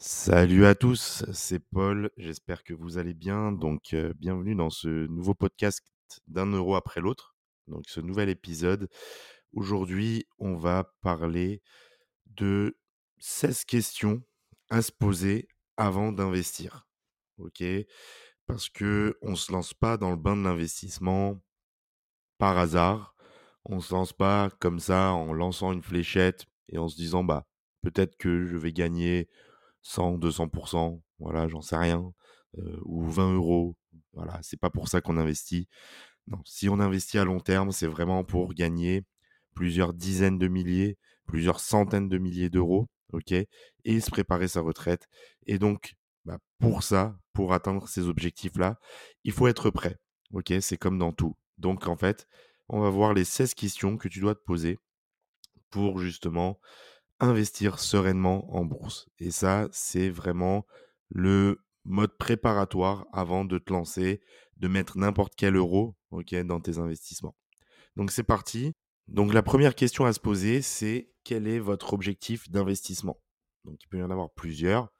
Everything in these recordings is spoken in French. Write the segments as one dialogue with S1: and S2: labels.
S1: Salut à tous, c'est Paul, j'espère que vous allez bien. Donc, euh, bienvenue dans ce nouveau podcast d'un euro après l'autre. Donc, ce nouvel épisode. Aujourd'hui, on va parler de 16 questions à se poser avant d'investir. Ok? Parce que on se lance pas dans le bain de l'investissement par hasard. On se lance pas comme ça en lançant une fléchette et en se disant bah peut-être que je vais gagner 100, 200%, voilà, j'en sais rien, ou 20 euros. Voilà, c'est pas pour ça qu'on investit. Non, si on investit à long terme, c'est vraiment pour gagner plusieurs dizaines de milliers, plusieurs centaines de milliers d'euros, ok, et se préparer sa retraite. Et donc, bah, pour ça, pour atteindre ces objectifs-là, il faut être prêt, ok, c'est comme dans tout. Donc, en fait, on va voir les 16 questions que tu dois te poser pour justement investir sereinement en bourse. Et ça, c'est vraiment le mode préparatoire avant de te lancer, de mettre n'importe quel euro dans tes investissements. Donc c'est parti. Donc la première question à se poser, c'est quel est votre objectif d'investissement? Donc il peut y en avoir plusieurs.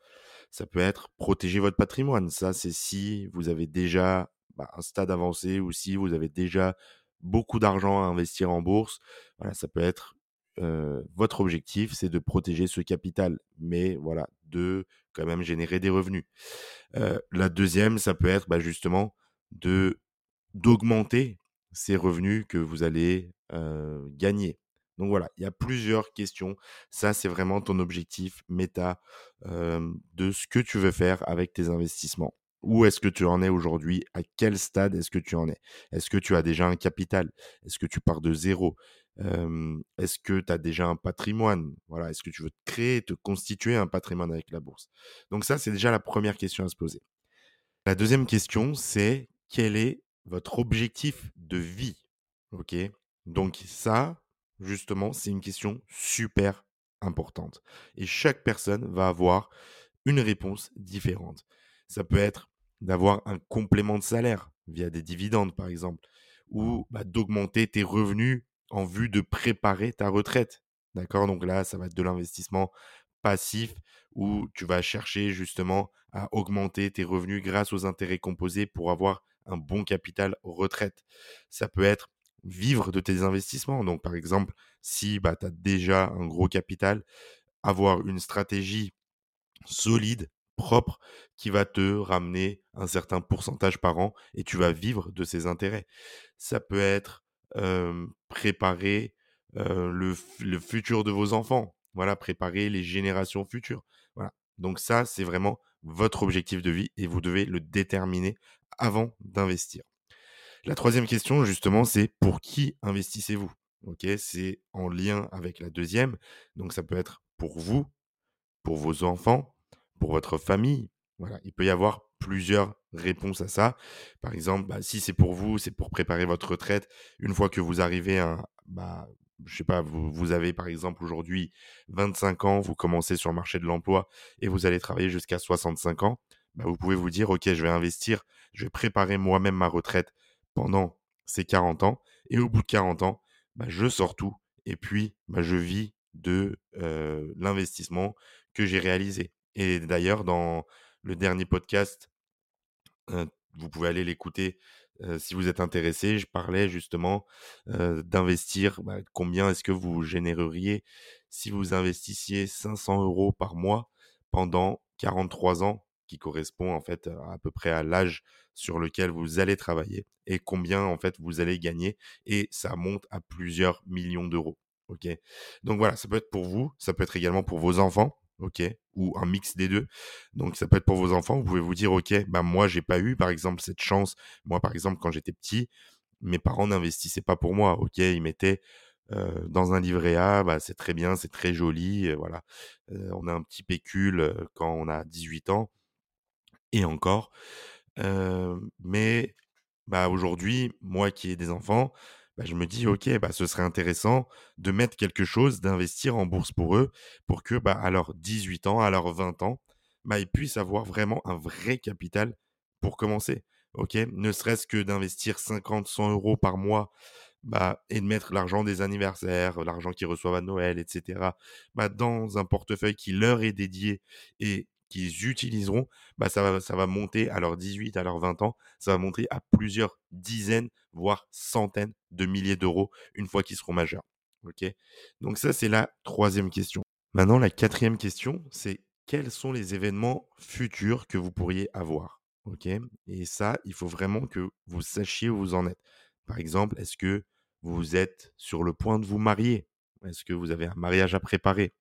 S1: Ça peut être protéger votre patrimoine. Ça, c'est si vous avez déjà bah, un stade avancé ou si vous avez déjà beaucoup d'argent à investir en bourse. Voilà, ça peut être votre objectif, c'est de protéger ce capital, mais voilà, de quand même générer des revenus. la deuxième, ça peut être bah, justement de d'augmenter ces revenus que vous allez gagner. Donc voilà, il y a plusieurs questions. Ça, c'est vraiment ton objectif méta de ce que tu veux faire avec tes investissements. Où est-ce que tu en es aujourd'hui? À quel stade est-ce que tu en es? Est-ce que tu as déjà un capital? Est-ce que tu pars de zéro? Est-ce que tu as déjà un patrimoine? Voilà, est-ce que tu veux te créer, te constituer un patrimoine avec la bourse? Donc ça, c'est déjà la première question à se poser. La deuxième question, c'est quel est votre objectif de vie? Ok? Donc ça, justement, c'est une question super importante. Et chaque personne va avoir une réponse différente. Ça peut être d'avoir un complément de salaire via des dividendes, par exemple, ou bah, d'augmenter tes revenus en vue de préparer ta retraite. D'accord? Donc là, ça va être de l'investissement passif où tu vas chercher justement à augmenter tes revenus grâce aux intérêts composés pour avoir un bon capital retraite. Ça peut être vivre de tes investissements. Donc par exemple, si bah, tu as déjà un gros capital, avoir une stratégie solide, propre, qui va te ramener un certain pourcentage par an et tu vas vivre de ces intérêts. Ça peut être préparer le, le, futur de vos enfants. Voilà, préparer les générations futures. Voilà. Donc ça, c'est vraiment votre objectif de vie et vous devez le déterminer avant d'investir. La troisième question, justement, c'est pour qui investissez-vous? Ok, c'est en lien avec la deuxième. Donc ça peut être pour vous, pour vos enfants, pour votre famille. Voilà, il peut y avoir plusieurs réponses à ça. Par exemple, bah, si c'est pour vous, c'est pour préparer votre retraite. Une fois que vous arrivez à, bah, je sais pas, vous, avez par exemple aujourd'hui 25 ans, vous commencez sur le marché de l'emploi et vous allez travailler jusqu'à 65 ans, bah, vous pouvez vous dire, OK, je vais investir, je vais préparer moi-même ma retraite pendant ces 40 ans. Et au bout de 40 ans, bah, je sors tout et puis je vis de l'investissement que j'ai réalisé. Et d'ailleurs, dans le dernier podcast, vous pouvez aller l'écouter si vous êtes intéressé. Je parlais justement d'investir. Bah, combien est-ce que vous généreriez si vous investissiez 500 euros par mois pendant 43 ans, qui correspond en fait à, peu près à l'âge sur lequel vous allez travailler et combien en fait vous allez gagner et ça monte à plusieurs millions d'euros. Ok? Donc voilà, ça peut être pour vous, ça peut être également pour vos enfants ok, ou un mix des deux. Donc ça peut être pour vos enfants, vous pouvez vous dire, ok, bah moi j'ai pas eu par exemple cette chance. Moi par exemple quand j'étais petit, mes parents n'investissaient pas pour moi, ok, ils mettaient dans un livret A, bah, c'est très bien, c'est très joli, voilà. On a un petit pécule quand on a 18 ans et encore. mais bah aujourd'hui, moi qui ai des enfants, bah, je me dis, OK, bah, ce serait intéressant de mettre quelque chose, d'investir en bourse pour eux, pour que, bah, à leurs 18 ans, à leurs 20 ans, bah, ils puissent avoir vraiment un vrai capital pour commencer. OK Ne serait-ce que d'investir 50, 100 euros par mois bah, et de mettre l'argent des anniversaires, l'argent qu'ils reçoivent à Noël, etc., bah, dans un portefeuille qui leur est dédié et qu'ils utiliseront, bah, ça va ça va monter à leurs 18, à leurs 20 ans, ça va monter à plusieurs dizaines, voire centaines de milliers d'euros une fois qu'ils seront majeurs. OK? Donc ça, c'est la troisième question. Maintenant, la quatrième question, c'est quels sont les événements futurs que vous pourriez avoir? OK? Et ça, il faut vraiment que vous sachiez où vous en êtes. Par exemple, est-ce que vous êtes sur le point de vous marier? Est-ce que vous avez un mariage à préparer?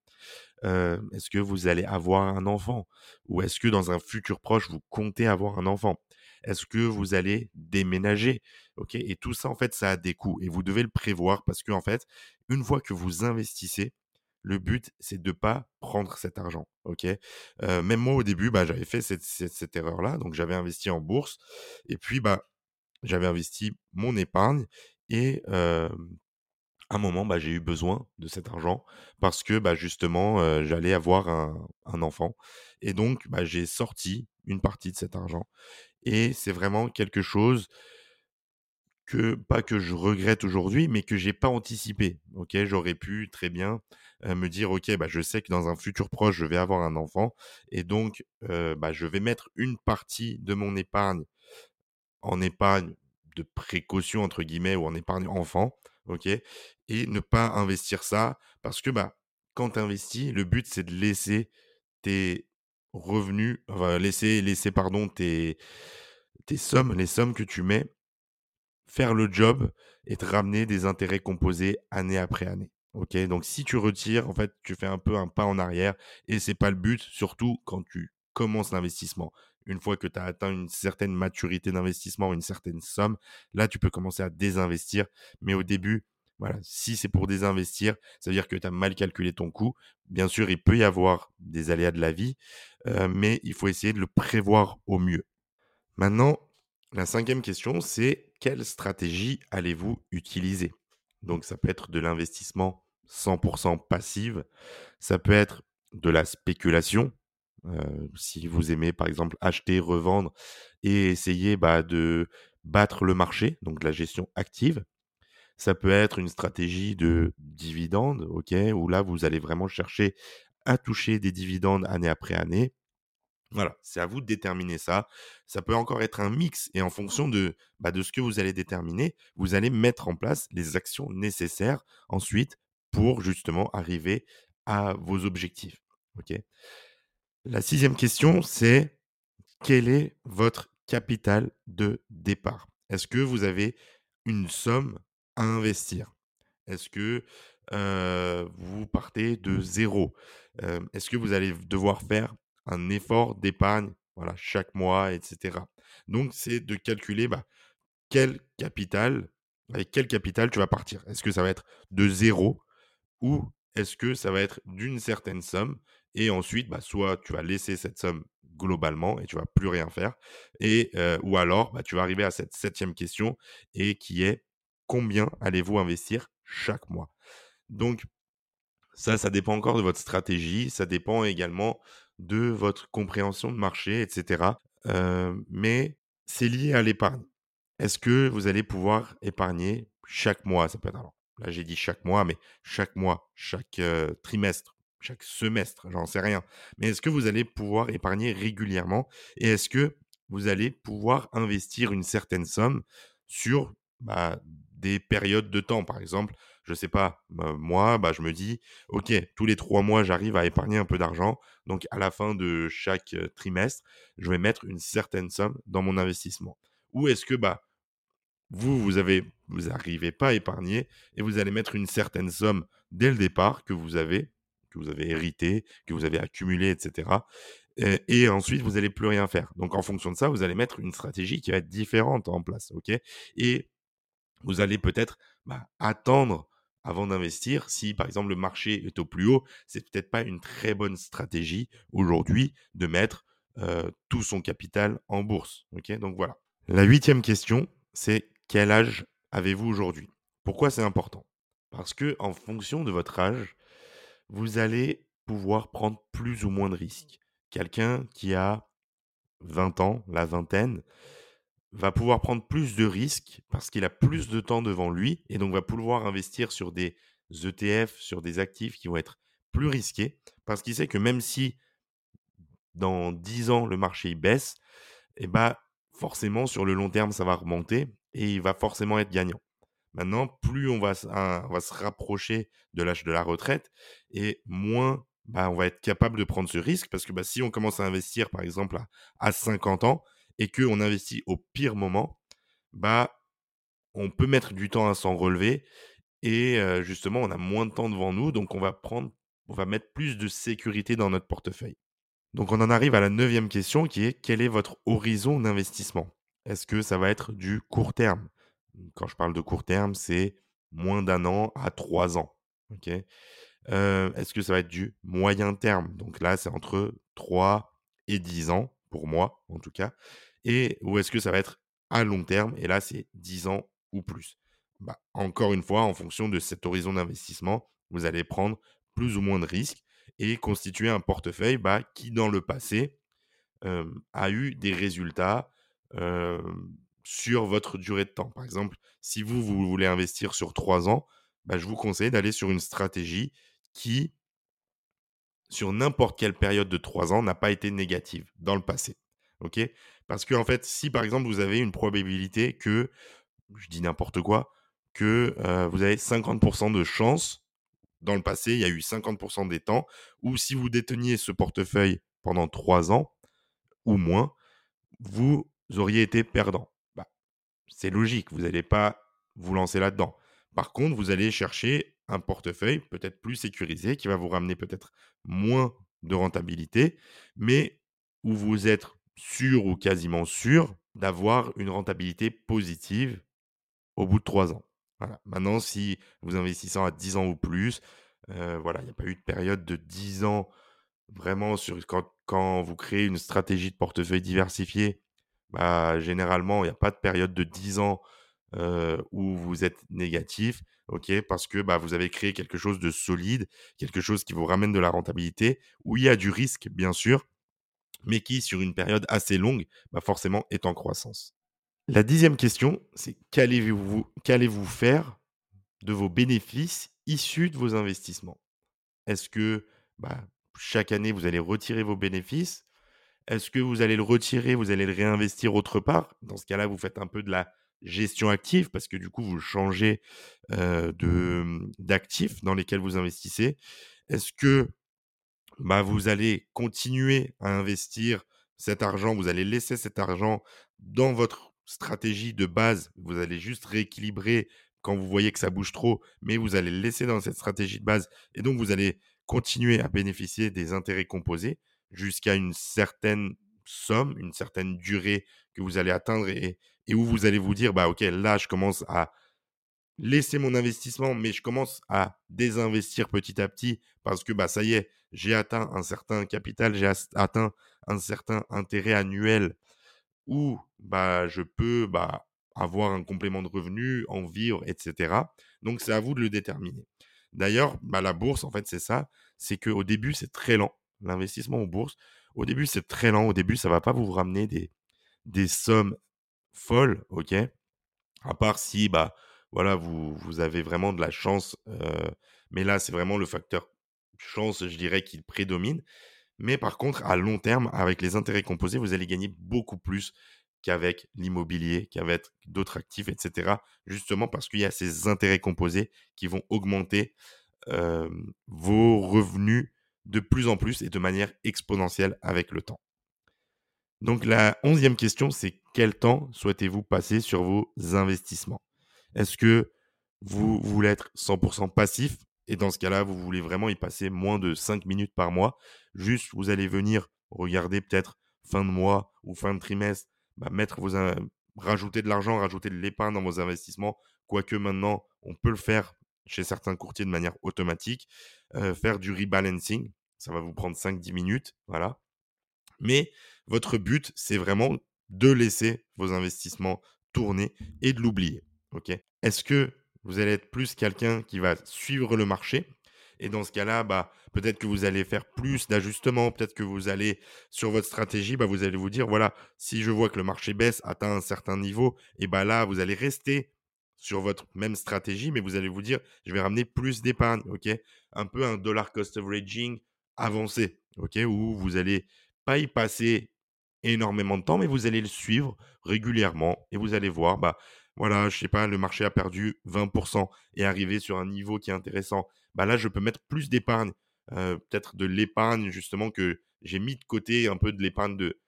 S1: Heu, est-ce que vous allez avoir un enfant? Ou est-ce que dans un futur proche, vous comptez avoir un enfant? Est-ce que vous allez déménager? OK? Et tout ça, en fait, ça a des coûts et vous devez le prévoir parce qu'en fait, une fois que vous investissez, le but, c'est de pas prendre cet argent, OK? Heu, même moi, au début, bah, j'avais fait cette erreur-là, donc j'avais investi en bourse et puis, bah, j'avais investi mon épargne et à un moment, bah, j'ai eu besoin de cet argent parce que, bah, justement, j'allais avoir un un enfant et donc, bah, j'ai sorti une partie de cet argent et c'est vraiment quelque chose que pas que je regrette aujourd'hui, mais que j'ai pas anticipé. OK, j'aurais pu très bien, me dire: «OK, bah, je sais que dans un futur proche, je vais avoir un enfant et donc, bah, je vais mettre une partie de mon épargne en épargne de "précaution" entre guillemets ou en épargne enfant». OK? Et ne pas investir ça parce que, bah, quand tu investis, le but, c'est de laisser tes revenus, laisser laisser pardon tes tes sommes, les sommes que tu mets faire le job et te ramener des intérêts composés année après année. Donc si tu retires, en fait, tu fais un peu un pas en arrière et c'est pas le but, surtout quand tu commences l'investissement. Une fois que tu as atteint une certaine maturité d'investissement, une certaine somme, là, tu peux commencer à désinvestir. Mais au début, voilà, si c'est pour désinvestir, ça veut dire que tu as mal calculé ton coût. Bien sûr, il peut y avoir des aléas de la vie, heu, mais il faut essayer de le prévoir au mieux. Maintenant, la cinquième question, c'est quelle stratégie allez-vous utiliser? Donc ça peut être de l'investissement 100% passive, ça peut être de la spéculation, heu, si vous aimez par exemple acheter, revendre et essayer, bah, de battre le marché, donc la gestion active. Ça peut être une stratégie de dividendes, OK, où là vous allez vraiment chercher à toucher des dividendes année après année voilà, c'est à vous de déterminer ça. Ça peut encore être un mix et en fonction de, bah, de ce que vous allez déterminer, vous allez mettre en place les actions nécessaires ensuite pour justement arriver à vos objectifs. OK? La sixième question, c'est quel est votre capital de départ? Est-ce que vous avez une somme investir? Est-ce que, vous partez de zéro? Est-ce que vous allez devoir faire un effort d'épargne, voilà, chaque mois et cetera? Donc c'est de calculer, bah, quel capital avec quel capital tu vas partir? Est-ce que ça va être de zéro ou est-ce que ça va être d'une certaine somme et ensuite, bah, soit tu vas laisser cette somme globalement et tu vas plus rien faire et ou alors, bah, tu vas arriver à cette septième question et qui est: «Combien allez-vous investir chaque mois?» donc ça, ça dépend encore de votre stratégie, ça dépend également de votre compréhension de marché et cetera, heu, mais c'est lié à l'épargne. Est-ce que vous allez pouvoir épargner chaque mois? Ça peut être là, j'ai dit chaque mois, mais chaque mois, chaque, heu, trimestre, chaque semestre, j'en sais rien. Mais est-ce que vous allez pouvoir épargner régulièrement? Et est-ce que vous allez pouvoir investir une certaine somme sur, bah, des périodes de temps? Par exemple, je sais pas, me moi, bah, je me dis: «OK, tous les 3 mois, j'arrive à épargner un peu d'argent, donc à la fin de chaque, trimestre, je vais mettre une certaine somme dans mon investissement». Ou est-ce que, bah, vous, vous avez vous arrivez pas à épargner et vous allez mettre une certaine somme dès le départ que vous avez que vous avez hérité, que vous avez accumulé et cetera, et ensuite vous allez plus rien faire. Donc en fonction de ça, vous allez mettre une stratégie qui va être différente en place, OK? Et vous allez peut-être, bah, attendre avant d'investir. Si par exemple le marché est au plus haut, c'est peut-être pas une très bonne stratégie aujourd'hui de mettre, tout son capital en bourse? Donc voilà. La huitième question, c'est quel âge avez-vous aujourd'hui? Pourquoi c'est important? Parce que en fonction de votre âge, vous allez pouvoir prendre plus ou moins de risques. Quelqu'un qui a 20 ans, la vingtaine, va pouvoir prendre plus de risques parce qu'il a plus de temps devant lui et donc va pouvoir investir sur des ETF, sur des actifs qui vont être plus risqués parce qu'il sait que même si dans 10 ans, le marché baisse, et bah, forcément, sur le long terme, ça va remonter et il va forcément être gagnant. Maintenant, plus on va se rapprocher de l'âge de la retraite et moins bah, on va être capable de prendre ce risque parce que bah, si on commence à investir, par exemple, à, à 50 ans et qu'on investit au pire moment, bah, on peut mettre du temps à s'en relever et heu, justement, on a moins de temps devant nous, donc on va prendre on va mettre plus de sécurité dans notre portefeuille. Donc on en arrive à la neuvième question qui est: quel est votre horizon d'investissement? Est-ce que ça va être du court terme? Quand je parle de court terme, c'est moins d'un an à 3 ans? Heu, est-ce que ça va être du moyen terme? Donc là, c'est entre 3 et 10 ans, pour moi en tout cas. Et ou est-ce que ça va être à long terme? Et là, c'est 10 ans ou plus. Bah, encore une fois, en fonction de cet horizon d'investissement, vous allez prendre plus ou moins de risques et constituer un portefeuille, bah, qui dans le passé, a eu des résultats, sur votre durée de temps. Par exemple, si vous, vous voulez investir sur 3 ans, bah, je vous conseille d'aller sur une stratégie qui, sur n'importe quelle période de 3 ans, n'a pas été négative dans le passé. OK? Parce que en fait, si par exemple vous avez une probabilité que, je dis n'importe quoi, que, heu, vous avez 50% de chance, dans le passé, il y a eu 50% des temps où si vous déteniez ce portefeuille pendant 3 ans ou moins, vous auriez été perdant. Bah, c'est logique, vous n'allez pas vous lancer là-dedans. Par contre, vous allez chercher un portefeuille peut-être plus sécurisé qui va vous ramener peut-être moins de rentabilité, mais où vous êtes sûr ou quasiment sûr d'avoir une rentabilité positive au bout de 3 ans. Voilà. Maintenant, si vous investissez à 10 ans ou plus, heu, voilà, il n'y a pas eu de période de 10 ans Vraiment sur quand quand vous créez une stratégie de portefeuille diversifié, bah, généralement, il y a pas de période de 10 ans, heu, où vous êtes négatif, OK? Parce que, bah, vous avez créé quelque chose de solide, quelque chose qui vous ramène de la rentabilité, où il y a du risque, bien sûr, mais qui, sur une période assez longue, bah, forcément est en croissance. La dixième question, c'est qu'allez-vous faire de vos bénéfices issus de vos investissements? Est-ce que, bah, chaque année, vous allez retirer vos bénéfices? Est-ce que vous allez le retirer, vous allez le réinvestir autre part? Dans ce cas-là, vous faites un peu de la gestion active parce que du coup, vous changez, de, mmh, d'actifs dans lesquels vous investissez. Est-ce que bah, vous allez continuer à investir cet argent, vous allez laisser cet argent dans votre stratégie de base. Vous allez juste rééquilibrer quand vous voyez que ça bouge trop, mais vous allez le laisser dans cette stratégie de base. Et donc, vous allez continuer à bénéficier des intérêts composés jusqu'à une certaine somme, une certaine durée que vous allez atteindre et, et où vous allez vous dire, bah, OK, là, je commence à laisser mon investissement, mais je commence à désinvestir petit à petit parce que bah, ça y est, j'ai atteint un certain capital, j'ai atteint un certain intérêt annuel où bah, je peux bah, avoir un complément de revenu, en vivre, etc. Donc c'est à vous de le déterminer. D'ailleurs, bah, la bourse, en fait, c'est ça, c'est qu'au début, c'est très lent. L'investissement en bourse, au début, c'est très lent. Au début, ça va pas vous ramener des, des sommes folles, ok? À part si, bah, voilà, vous avez vraiment de la chance, heu, mais là, c'est vraiment le facteur chance, je dirais, qui prédomine. Mais par contre, à long terme, avec les intérêts composés, vous allez gagner beaucoup plus qu'avec l'immobilier, qu'avec d'autres actifs et cetera. Justement parce qu'il y a ces intérêts composés qui vont augmenter, vos revenus de plus en plus et de manière exponentielle avec le temps. Donc la onzième question, c'est quel temps souhaitez-vous passer sur vos investissements? Est-ce que vous voulez être 100% passif? Et dans ce cas-là, vous voulez vraiment y passer moins de 5 minutes par mois. Juste, vous allez venir regarder peut-être fin de mois ou fin de trimestre, bah, mettre vos rajouter de l'argent, rajouter de l'épargne dans vos investissements. Quoique maintenant, on peut le faire chez certains courtiers de manière automatique. Heu, faire du rebalancing, ça va vous prendre cinq dix minutes, voilà. Mais votre but, c'est vraiment de laisser vos investissements tourner et de l'oublier. Est-ce que vous allez être plus quelqu'un qui va suivre le marché? Et dans ce cas-là, bah, peut-être que vous allez faire plus d'ajustements, peut-être que vous allez, sur votre stratégie, bah, vous allez vous dire, voilà, si je vois que le marché baisse, atteint un certain niveau, et bah là, vous allez rester sur votre même stratégie, mais vous allez vous dire, je vais ramener plus d'épargne? Un peu un dollar cost averaging avancé, ok? Où vous allez pas y passer énormément de temps, mais vous allez le suivre régulièrement et vous allez voir, bah, voilà, je sais pas, le marché a perdu 20% et arrivé sur un niveau qui est intéressant. Bah, là, je peux mettre plus d'épargne, heu, peut-être de l'épargne justement que j'ai mis de côté, un peu de l'épargne de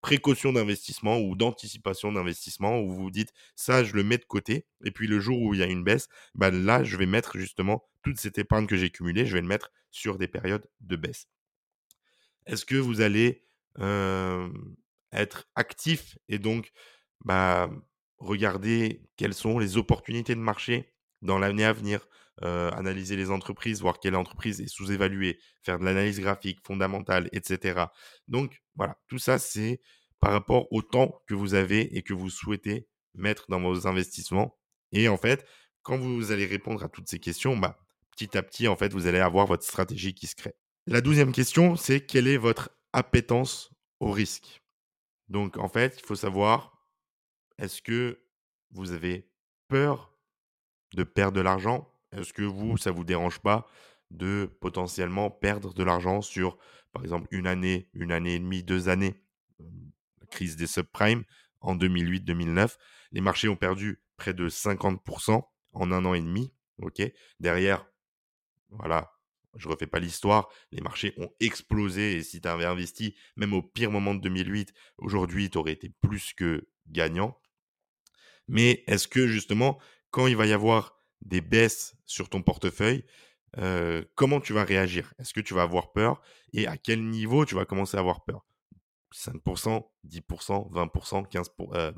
S1: précaution d'investissement ou d'anticipation d'investissement où vous vous dites: «Ça, je le mets de côté et puis le jour où il y a une baisse, bah, là, je vais mettre justement toute cette épargne que j'ai cumulée, je vais le mettre sur des périodes de baisse». Est-ce que vous allez, hem, être actif et donc, bah, regarder quelles sont les opportunités de marché dans l'année à venir, heu, analyser les entreprises, voir quelle entreprise est sous-évaluée, faire de l'analyse graphique fondamentale et cetera. Donc voilà, tout ça, c'est par rapport au temps que vous avez et que vous souhaitez mettre dans vos investissements et en fait, quand vous allez répondre à toutes ces questions, bah, petit à petit, en fait, vous allez avoir votre stratégie qui se crée. La douzième question, c'est quelle est votre appétence au risque? Donc en fait, il faut savoir, est-ce que vous avez peur de perdre de l'argent? Est-ce que vous, ça vous dérange pas de potentiellement perdre de l'argent sur, par exemple, une année, une année et demie, 2 années? La crise des subprimes en 2008-2009, les marchés ont perdu près de 50% en un an et demi? Derrière, voilà, je refais pas l'histoire, les marchés ont explosé et si tu avais investi même au pire moment de 2008, aujourd'hui, tu aurais été plus que gagnant. Mais est-ce que justement, quand il va y avoir des baisses sur ton portefeuille, heu, comment tu vas réagir? Est-ce que tu vas avoir peur? Et à quel niveau tu vas commencer à avoir peur? 5% 10% 20% 15 pour heu,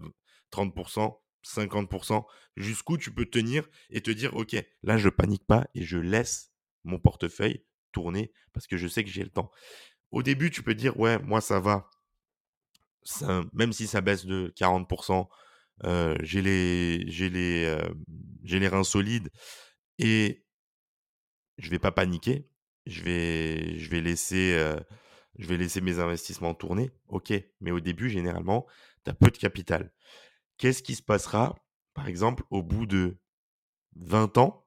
S1: 30% 50% jusqu'où tu peux tenir et te dire: «OK, là je panique pas et je laisse mon portefeuille tourner parce que je sais que j'ai le temps». Au début, tu peux dire: «Ouais, moi ça va, même si ça baisse de 40 heu, j'ai les j'ai les, j'ai les reins solides et je vais pas paniquer. Je vais je vais laisser, heu, je vais laisser mes investissements tourner». OK, mais au début, généralement, tu as peu de capital. Qu'est-ce qui se passera, par exemple, au bout de 20 ans,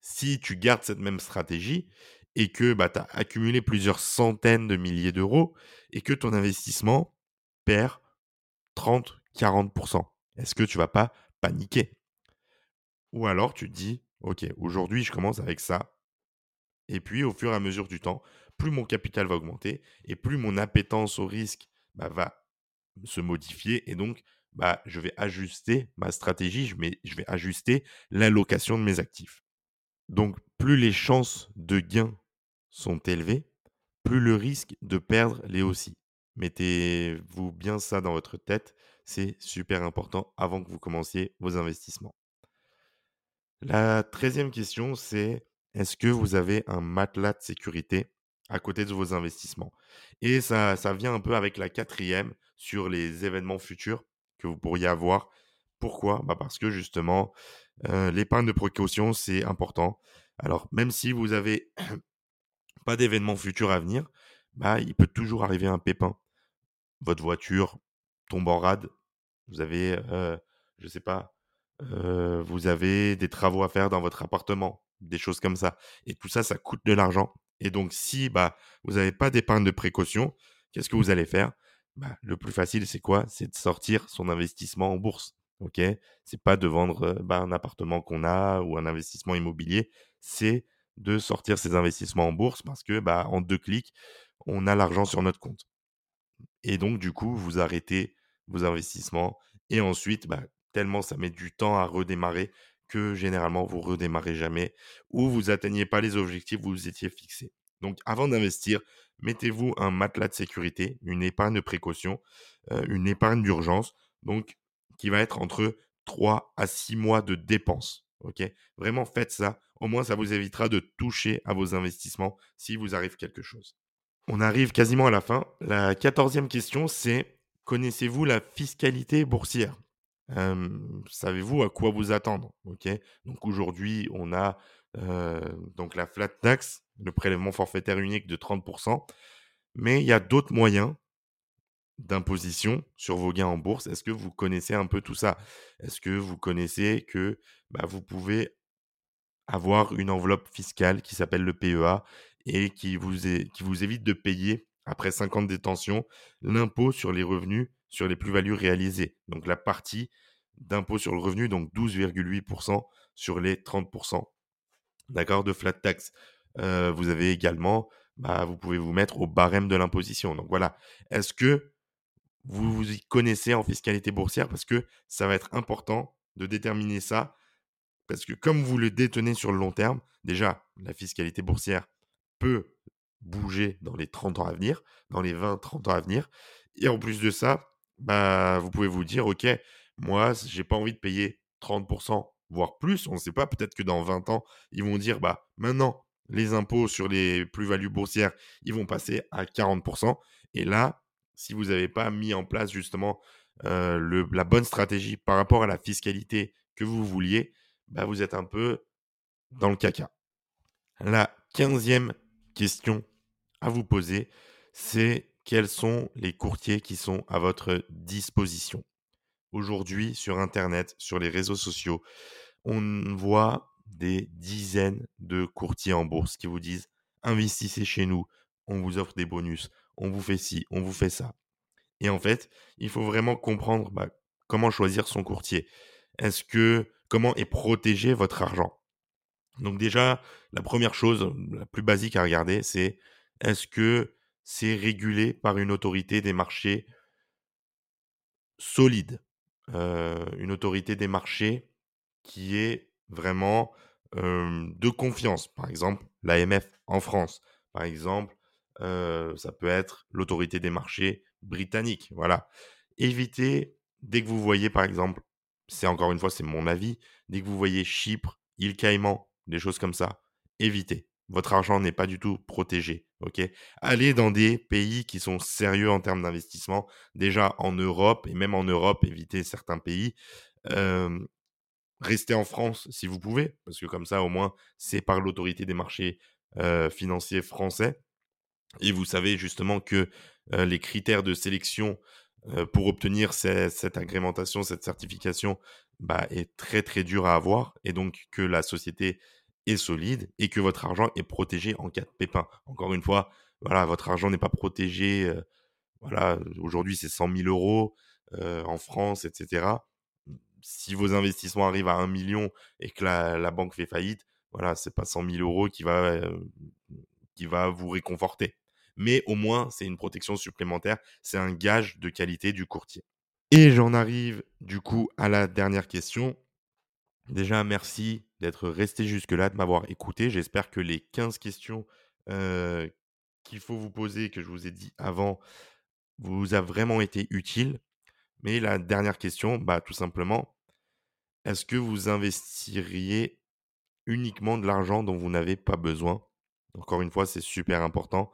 S1: si tu gardes cette même stratégie et que, bah, tu as accumulé plusieurs centaines de milliers d'euros et que ton investissement perd 30-40 Est-ce que tu vas pas paniquer? Ou alors tu te dis: «OK, aujourd'hui, je commence avec ça et puis au fur et à mesure du temps, plus mon capital va augmenter et plus mon appétence au risque, bah, va se modifier et donc, bah, je vais ajuster ma stratégie, je mets je vais ajuster l'allocation de mes actifs». Donc plus les chances de gain sont élevées, plus le risque de perdre l'est aussi. Mettez-vous bien ça dans votre tête, c'est super important avant que vous commenciez vos investissements. La treizième question, c'est est-ce que vous avez un matelas de sécurité à côté de vos investissements? Et ça ça vient un peu avec la quatrième sur les événements futurs que vous pourriez avoir. Pourquoi? Bah, parce que justement, heu, l'épargne de précaution, c'est important. Alors même si vous avez pas d'événements futurs à venir, bah, il peut toujours arriver un pépin. Votre voiture tombe en rade, vous avez, heu, je sais pas, heu, vous avez des travaux à faire dans votre appartement, des choses comme ça et tout ça, ça coûte de l'argent et donc si, bah, vous avez pas d'épargne de précaution, qu'est-ce que vous allez faire? Bah, le plus facile, c'est quoi? C'est de sortir son investissement en bourse, OK? C'est pas de vendre, heu, bah, un appartement qu'on a ou un investissement immobilier, c'est de sortir ses investissements en bourse parce que, bah, en 2 clics, on a l'argent sur notre compte et donc du coup, vous arrêtez vos investissements et ensuite, bah, tellement ça met du temps à redémarrer que généralement vous redémarrez jamais ou vous atteignez pas les objectifs que vous étiez fixés. Donc avant d'investir, mettez-vous un matelas de sécurité, une épargne de précaution, une épargne d'urgence, donc qui va être entre 3 à 6 mois de dépenses? Vraiment faites ça, au moins ça vous évitera de toucher à vos investissements si vous arrive quelque chose. On arrive quasiment à la fin. La quatorzième question, c'est: connaissez-vous la fiscalité boursière? Savez-vous à quoi vous attendre? Donc aujourd'hui, on a, donc la flat tax, le prélèvement forfaitaire unique de 30% mais il y a d'autres moyens d'imposition sur vos gains en bourse. Est-ce que vous connaissez un peu tout ça? Est-ce que vous connaissez que, bah, vous pouvez avoir une enveloppe fiscale qui s'appelle le PEA et qui vous évite de payer après 5 ans de détention, l'impôt sur les revenus sur les plus-values réalisées. Donc la partie d'impôt sur le revenu, donc 12,8% sur les 30%. D'accord De flat tax. Heu, vous avez également, bah, vous pouvez vous mettre au barème de l'imposition. Donc voilà. Est-ce que vous vous y connaissez en fiscalité boursière? Parce que ça va être important de déterminer ça, parce que comme vous le détenez sur le long terme, déjà, la fiscalité boursière peut bouger dans les 30 ans à venir, dans les 20-30 ans à venir et en plus de ça, bah, vous pouvez vous dire: «OK, moi, j'ai pas envie de payer 30% voire plus». On ne sait pas, peut-être que dans 20 ans, ils vont dire: «Bah, maintenant, les impôts sur les plus-values boursières, ils vont passer à 40% et là, si vous avez pas mis en place justement, heu, le la bonne stratégie par rapport à la fiscalité que vous vouliez, bah, vous êtes un peu dans le caca. La quinzième question à vous poser, c'est quels sont les courtiers qui sont à votre disposition? Aujourd'hui, sur internet, sur les réseaux sociaux, on voit des dizaines de courtiers en bourse qui vous disent: «Investissez chez nous, on vous offre des bonus, on vous fait ci, on vous fait ça» et en fait, il faut vraiment comprendre, bah, comment choisir son courtier. Est-ce que comment est protégé votre argent? Donc déjà, la première chose, la plus basique à regarder, c'est est-ce que c'est régulé par une autorité des marchés solide? Heu, une autorité des marchés qui est vraiment, hem, de confiance. Par exemple, l'AMF en France. Par exemple, heu, ça peut être l'autorité des marchés britannique, voilà. Évitez, dès que vous voyez par exemple, c'est encore une fois, c'est mon avis, dès que vous voyez Chypre, îles Caïmans, des choses comme ça, évitez. Votre argent n'est pas du tout protégé, OK? Allez dans des pays qui sont sérieux en termes d'investissement. Déjà en Europe et même en Europe, évitez certains pays. Restez en France si vous pouvez, parce que comme ça, au moins, c'est par l'autorité des marchés, financiers français et vous savez justement que, les critères de sélection, pour obtenir cette agrémentation, cette certification, bah, est très, très dur à avoir et donc que la société est solide et que votre argent est protégé en cas de pépin. Encore une fois, voilà, votre argent n'est pas protégé, voilà, aujourd'hui c'est 100 000 €, heu, en France et cetera. Si vos investissements arrivent à 1 000 000 et que la banque fait faillite, voilà, c'est pas 100 000 € qui va, qui va vous réconforter. Mais au moins, c'est une protection supplémentaire, c'est un gage de qualité du courtier. Et j'en arrive du coup à la dernière question. Déjà, merci d'être resté jusque-là, de m'avoir écouté. J'espère que les 15 questions, qu'il faut vous poser, que je vous ai dit avant, vous a vraiment été utiles. Mais la dernière question, bah, tout simplement, est-ce que vous investiriez uniquement de l'argent dont vous n'avez pas besoin? Encore une fois, c'est super important.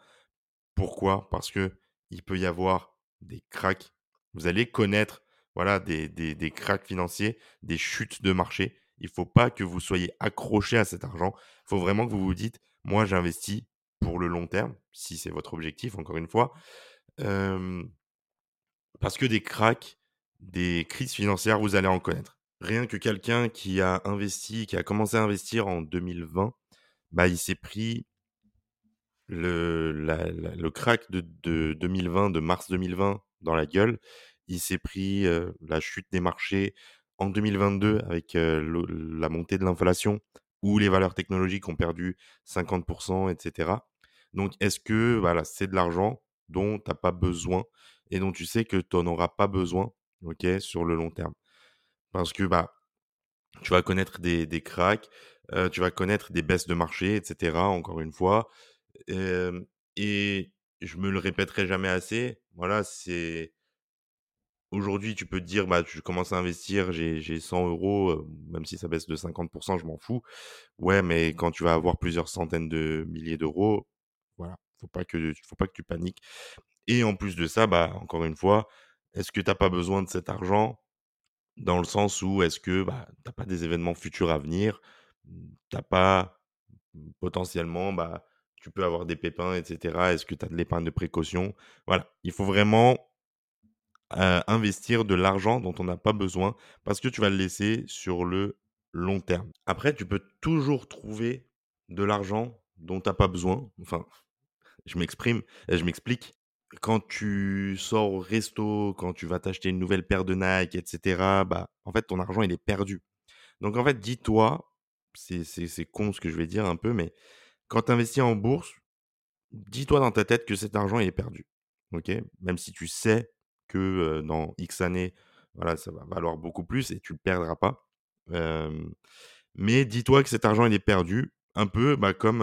S1: Pourquoi? Parce que il peut y avoir des cracks. Vous allez connaître, voilà, des des des cracks financiers, des chutes de marché. Il faut pas que vous soyez accroché à cet argent. Il faut vraiment que vous vous dites: «Moi, j'investis pour le long terme», si c'est votre objectif, encore une fois. Parce que des cracks, des crises financières, vous allez en connaître. Rien que quelqu'un qui a investi, qui a commencé à investir en 2020, bah, il s'est pris le la la le crack de de 2020, de mars 2020 dans la gueule. Il s'est pris, la chute des marchés en 2022 avec, la montée de l'inflation où les valeurs technologiques ont perdu 50 et cetera. Donc est-ce que, voilà, c'est de l'argent dont tu as pas besoin et dont tu sais que tu en auras pas besoin, OK, sur le long terme? Parce que, bah, tu vas connaître des des cracks, tu vas connaître des baisses de marché et cetera, encore une fois. Et je me le répéterai jamais assez, voilà, c'est aujourd'hui, tu peux te dire: «Bah, je commence à investir, j'ai j'ai 100 €, heu, même si ça baisse de 50% je m'en fous». Ouais, mais quand tu vas avoir plusieurs centaines de milliers d'euros, voilà, faut pas que faut pas que tu paniques et en plus de ça, bah, encore une fois, est-ce que tu as pas besoin de cet argent? Dans le sens où est-ce que, bah, tu as pas des événements futurs à venir? Mmh, tu pas, mmh, potentiellement, bah, tu peux avoir des pépins et cetera. Est-ce que tu as de l'épargne de précaution? Voilà, il faut vraiment, investir de l'argent dont on n'a pas besoin parce que tu vas le laisser sur le long terme. Après, tu peux toujours trouver de l'argent dont tu as pas besoin. Enfin, je m'exprime, je m'explique. quand tu sors au resto, quand tu vas t'acheter une nouvelle paire de Nike, et cetera, bah, en fait, ton argent, il est perdu. Donc en fait, dis-toi, c'est con ce que je vais dire un peu, mais quand tu investis en bourse, dis-toi dans ta tête que cet argent, il est perdu. OK? Même si tu sais que, dans X années, voilà, ça va valoir beaucoup plus et tu le perdras pas. Mais dis-toi que cet argent, il est perdu, un peu, bah, comme,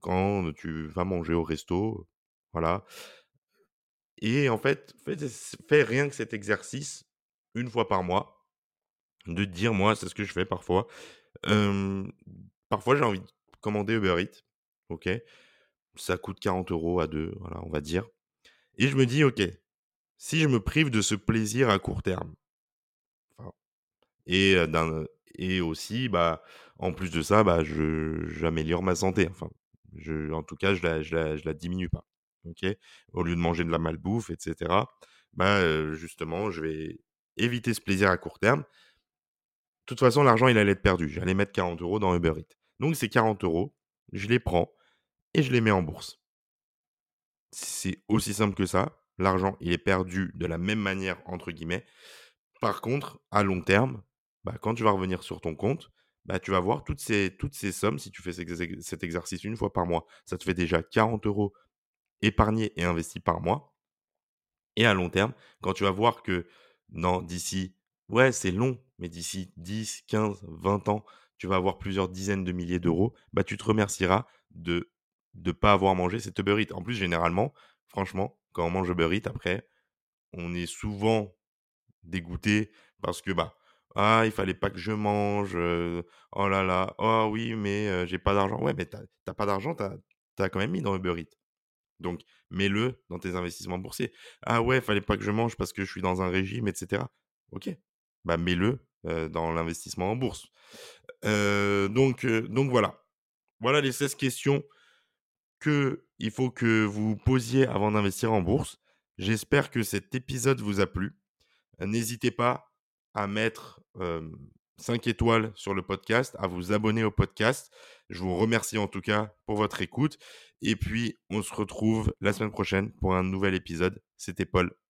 S1: quand tu vas manger au resto, voilà. Et en fait, fais rien que cet exercice une fois par mois, de dire moi, c'est ce que je fais parfois. Parfois, j'ai envie de commander Uber Eats, OK? Ça coûte 40 euros à 2, voilà, on va dire. Et je me dis: «OK, si je me prive de ce plaisir à court terme» et aussi, bah, en plus de ça, bah, j'améliore ma santé, enfin, en tout cas, je la la diminue pas? Au lieu de manger de la malbouffe et cetera, bah, justement, je vais éviter ce plaisir à court terme. De toute façon, l'argent, il allait être perdu. J'allais mettre 40 euros dans Uber Eats. Donc ces 40 euros, je les prends et je les mets en bourse. C'est aussi simple que ça. L'argent, il est perdu de la «même manière» entre guillemets. Par contre, à long terme, bah, quand tu vas revenir sur ton compte, bah, tu vas voir toutes ces toutes ces sommes, si tu fais cet exercice une fois par mois, ça te fait déjà 40 euros épargnés et investis par mois. Et à long terme, quand tu vas voir que d'ici ouais, c'est long, mais d'ici 10-15-20 ans, tu vas avoir plusieurs dizaines de milliers d'euros, bah, tu te remercieras de de pas avoir mangé cet Uber Eats. En plus, généralement, franchement, quand on mange Uber Eats après, on est souvent dégoûté parce que, bah: «Ah, il fallait pas que je mange, heu, oh là là, oh oui, mais heu, j'ai pas d'argent». Ouais, mais tu as pas d'argent, tu as quand même mis dans Uber Eats. Donc, mets-le dans tes investissements boursiers. Ah ouais, fallait pas que je mange parce que je suis dans un régime, et cetera. OK, bah mets-le, heu, dans l'investissement en bourse. Donc donc voilà. Voilà les 16 questions qu'il faut que vous posiez avant d'investir en bourse. J'espère que cet épisode vous a plu. N'hésitez pas à mettre, hem, 5 étoiles sur le podcast, à vous abonner au podcast. Je vous remercie en tout cas pour votre écoute et puis on se retrouve la semaine prochaine pour un nouvel épisode. C'était Paul.